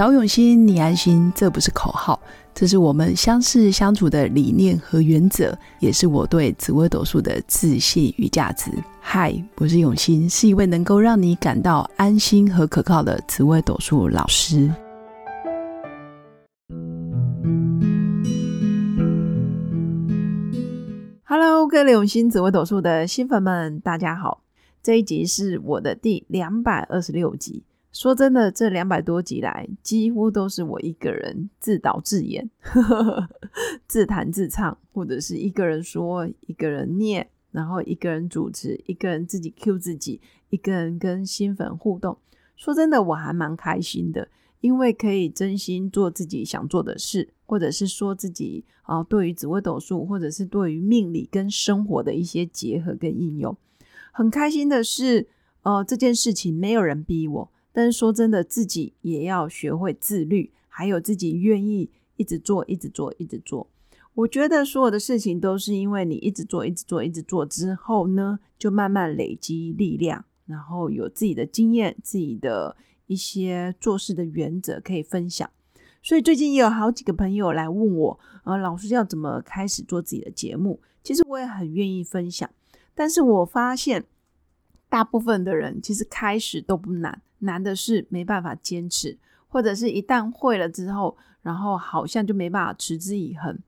找永新，你安心，这不是口号，这是我们相识相处的理念和原则，也是我对紫微斗数的自信与价值。嗨，我是永新，是一位能够让你感到安心和可靠的紫微斗数老师。Hello，各位永新紫微斗数的新粉们，大家好！这一集是我的第两百二十六集。说真的，这两百多集来，几乎都是我一个人自导自演、自弹自唱，或者是一个人说、一个人念，然后一个人主持、一个人自己 Q 自己、一个人跟新粉互动。说真的，我还蛮开心的，因为可以真心做自己想做的事，或者是说自己啊，对于紫微斗数，或者是对于命理跟生活的一些结合跟应用。很开心的是，呃，这件事情没有人逼我。但是说真的，自己也要学会自律，还有自己愿意一直做、一直做、一直做。我觉得所有的事情都是因为你一直做、一直做、一直做之后呢，就慢慢累积力量，然后有自己的经验、自己的一些做事的原则可以分享。所以最近也有好几个朋友来问我，呃，老师要怎么开始做自己的节目？其实我也很愿意分享，但是我发现大部分的人其实开始都不难。难的是没办法坚持，或者是一旦会了之后，然后好像就没办法持之以恒。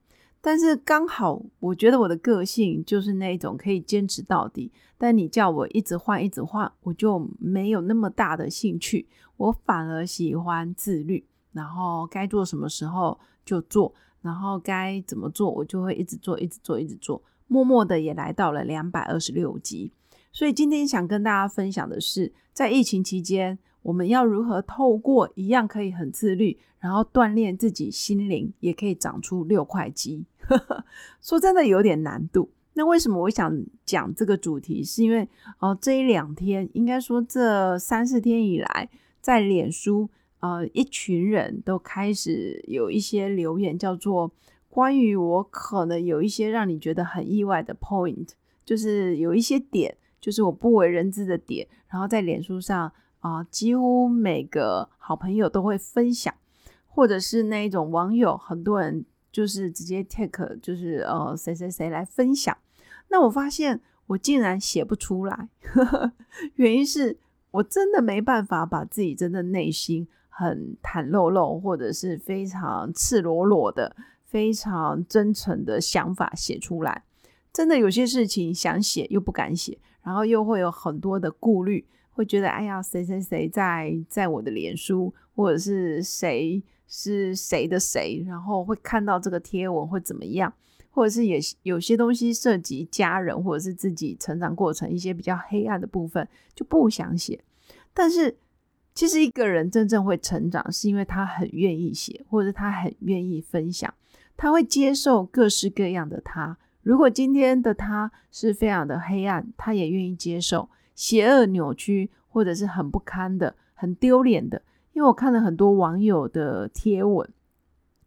但是刚好，我觉得我的个性就是那一种可以坚持到底。但你叫我一直换，一直换，我就没有那么大的兴趣。我反而喜欢自律，然后该做什么时候就做，然后该怎么做，我就会一直做，一直做，一直做。默默的也来到了两百二十六集。所以今天想跟大家分享的是，在疫情期间，我们要如何透过一样可以很自律，然后锻炼自己心灵，也可以长出六块肌。说真的有点难度。那为什么我想讲这个主题？是因为哦，这一两天，应该说这三四天以来，在脸书，呃，一群人都开始有一些留言，叫做关于我可能有一些让你觉得很意外的 point，就是有一些点。就是我不为人知的点，然后在脸书上啊，几乎每个好朋友都会分享，或者是那一种网友，很多人就是直接 take，就是呃谁谁谁来分享。那我发现我竟然写不出来，原因是我真的没办法把自己真的内心很袒露露，或者是非常赤裸裸的、非常真诚的想法写出来。真的有些事情想写又不敢写。然后又会有很多的顾虑，会觉得哎呀，谁谁谁在在我的脸书，或者是谁是谁的谁，然后会看到这个贴文会怎么样，或者是也有些东西涉及家人或者是自己成长过程一些比较黑暗的部分，就不想写。但是其实一个人真正会成长，是因为他很愿意写，或者他很愿意分享，他会接受各式各样的他。如果今天的他是非常的黑暗，他也愿意接受邪恶、扭曲，或者是很不堪的、很丢脸的。因为我看了很多网友的贴文，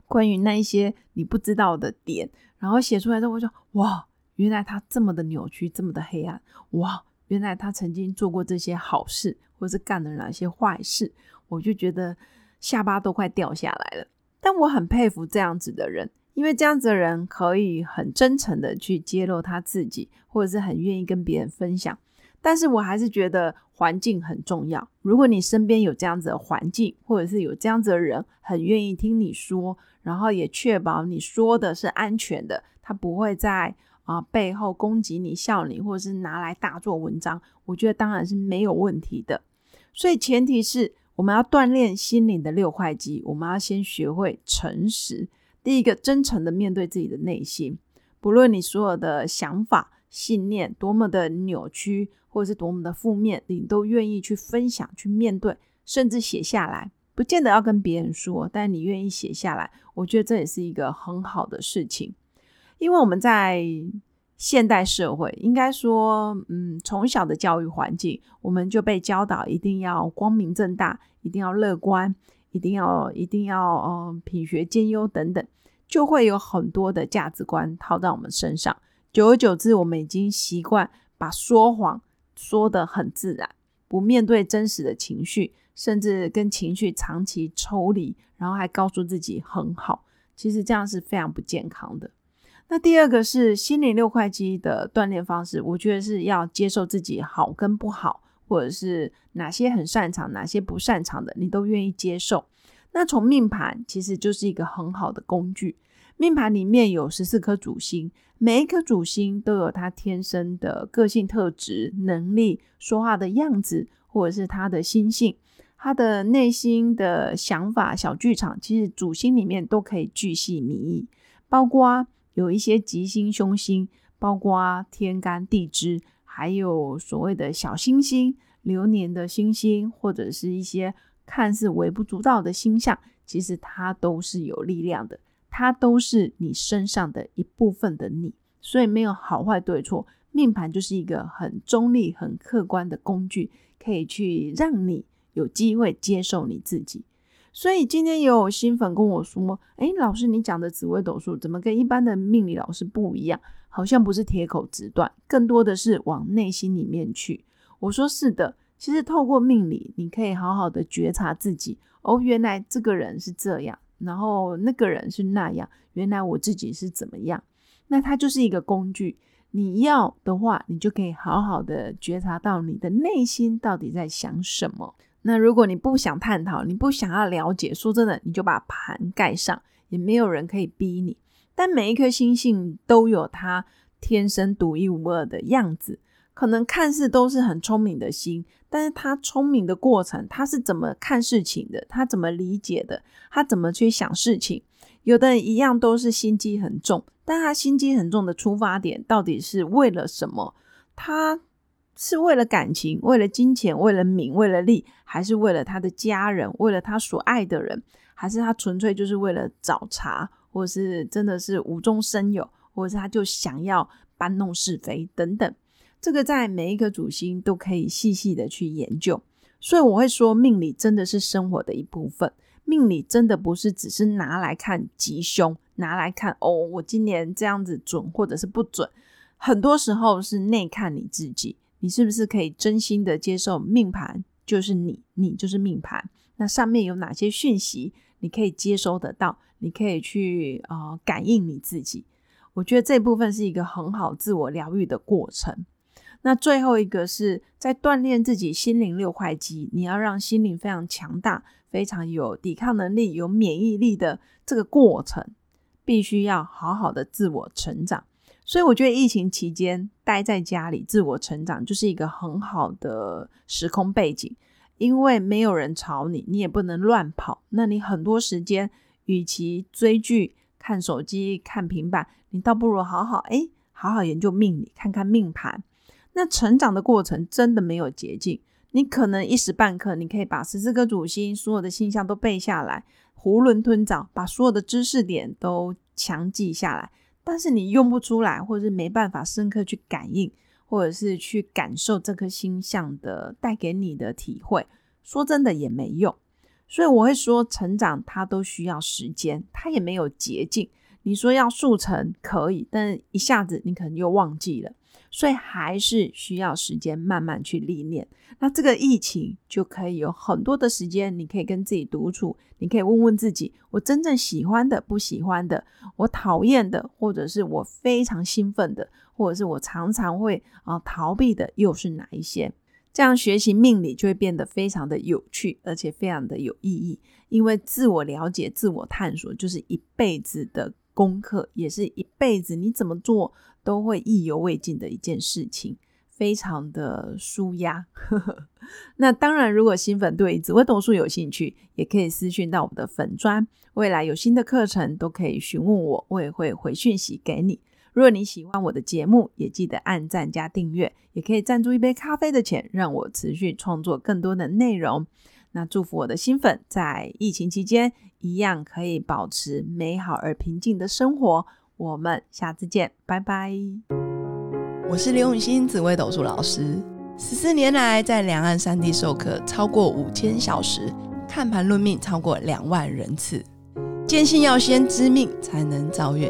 关于那一些你不知道的点，然后写出来之后，我说：哇，原来他这么的扭曲，这么的黑暗！哇，原来他曾经做过这些好事，或是干了哪些坏事，我就觉得下巴都快掉下来了。但我很佩服这样子的人。因为这样子的人可以很真诚的去揭露他自己，或者是很愿意跟别人分享。但是我还是觉得环境很重要。如果你身边有这样子的环境，或者是有这样子的人很愿意听你说，然后也确保你说的是安全的，他不会在啊背后攻击你、笑你，或者是拿来大做文章，我觉得当然是没有问题的。所以前提是我们要锻炼心灵的六块肌，我们要先学会诚实。第一个，真诚的面对自己的内心，不论你所有的想法、信念多么的扭曲，或者是多么的负面，你都愿意去分享、去面对，甚至写下来，不见得要跟别人说，但你愿意写下来，我觉得这也是一个很好的事情。因为我们在现代社会，应该说，嗯，从小的教育环境，我们就被教导一定要光明正大，一定要乐观。一定要一定要嗯品学兼优等等，就会有很多的价值观套在我们身上。久而久之，我们已经习惯把说谎说得很自然，不面对真实的情绪，甚至跟情绪长期抽离，然后还告诉自己很好，其实这样是非常不健康的。那第二个是心灵六块肌的锻炼方式，我觉得是要接受自己好跟不好，或者是哪些很擅长，哪些不擅长的，你都愿意接受。那从命盘其实就是一个很好的工具。命盘里面有十四颗主星，每一颗主星都有它天生的个性特质、能力、说话的样子，或者是他的心性、他的内心的想法、小剧场。其实主星里面都可以巨细靡遗，包括有一些吉星、凶星，包括天干地支，还有所谓的小星星、流年的星星，或者是一些看似微不足道的星象，其实它都是有力量的。它都是你身上的一部分的你，所以没有好坏对错。命盘就是一个很中立、很客观的工具，可以去让你有机会接受你自己。所以今天也有新粉跟我说：“哎，老师，你讲的紫微斗数怎么跟一般的命理老师不一样？好像不是铁口直断，更多的是往内心里面去。”我说：“是的，其实透过命理，你可以好好的觉察自己。哦，原来这个人是这样。”然后那个人是那样，原来我自己是怎么样？那它就是一个工具。你要的话，你就可以好好的觉察到你的内心到底在想什么。那如果你不想探讨，你不想要了解，说真的，你就把盘盖上，也没有人可以逼你。但每一颗星星都有它天生独一无二的样子。可能看似都是很聪明的心，但是他聪明的过程，他是怎么看事情的？他怎么理解的？他怎么去想事情？有的人一样都是心机很重，但他心机很重的出发点到底是为了什么？他是为了感情，为了金钱，为了名，为了利，还是为了他的家人，为了他所爱的人？还是他纯粹就是为了找茬，或是真的是无中生有，或者是他就想要搬弄是非等等？这个在每一个主星都可以细细的去研究，所以我会说，命理真的是生活的一部分。命理真的不是只是拿来看吉凶，拿来看哦，我今年这样子准或者是不准。很多时候是内看你自己，你是不是可以真心的接受命盘就是你，你就是命盘。那上面有哪些讯息你可以接收得到？你可以去呃感应你自己。我觉得这部分是一个很好自我疗愈的过程。那最后一个是在锻炼自己心灵六块肌，你要让心灵非常强大、非常有抵抗能力、有免疫力的这个过程，必须要好好的自我成长。所以我觉得疫情期间待在家里自我成长就是一个很好的时空背景，因为没有人吵你，你也不能乱跑。那你很多时间，与其追剧、看手机、看平板，你倒不如好好哎，好好研究命理，看看命盘。那成长的过程真的没有捷径，你可能一时半刻你可以把十四颗主星所有的星象都背下来，囫囵吞枣把所有的知识点都强记下来，但是你用不出来，或者是没办法深刻去感应，或者是去感受这颗星象的带给你的体会，说真的也没用。所以我会说，成长它都需要时间，它也没有捷径。你说要速成可以，但一下子你可能又忘记了。所以还是需要时间慢慢去历练。那这个疫情就可以有很多的时间，你可以跟自己独处，你可以问问自己：我真正喜欢的、不喜欢的，我讨厌的，或者是我非常兴奋的，或者是我常常会啊逃避的，又是哪一些？这样学习命理就会变得非常的有趣，而且非常的有意义。因为自我了解、自我探索，就是一辈子的功课，也是一辈子你怎么做。都会意犹未尽的一件事情，非常的舒压。那当然，如果新粉对紫微斗数有兴趣，也可以私讯到我们的粉砖。未来有新的课程，都可以询问我，我也会回讯息给你。如果你喜欢我的节目，也记得按赞加订阅，也可以赞助一杯咖啡的钱，让我持续创作更多的内容。那祝福我的新粉在疫情期间，一样可以保持美好而平静的生活。我们下次见，拜拜。我是刘永新，紫微斗数老师。十四年来，在两岸三地授课超过五千小时，看盘论命超过两万人次。坚信要先知命，才能造运，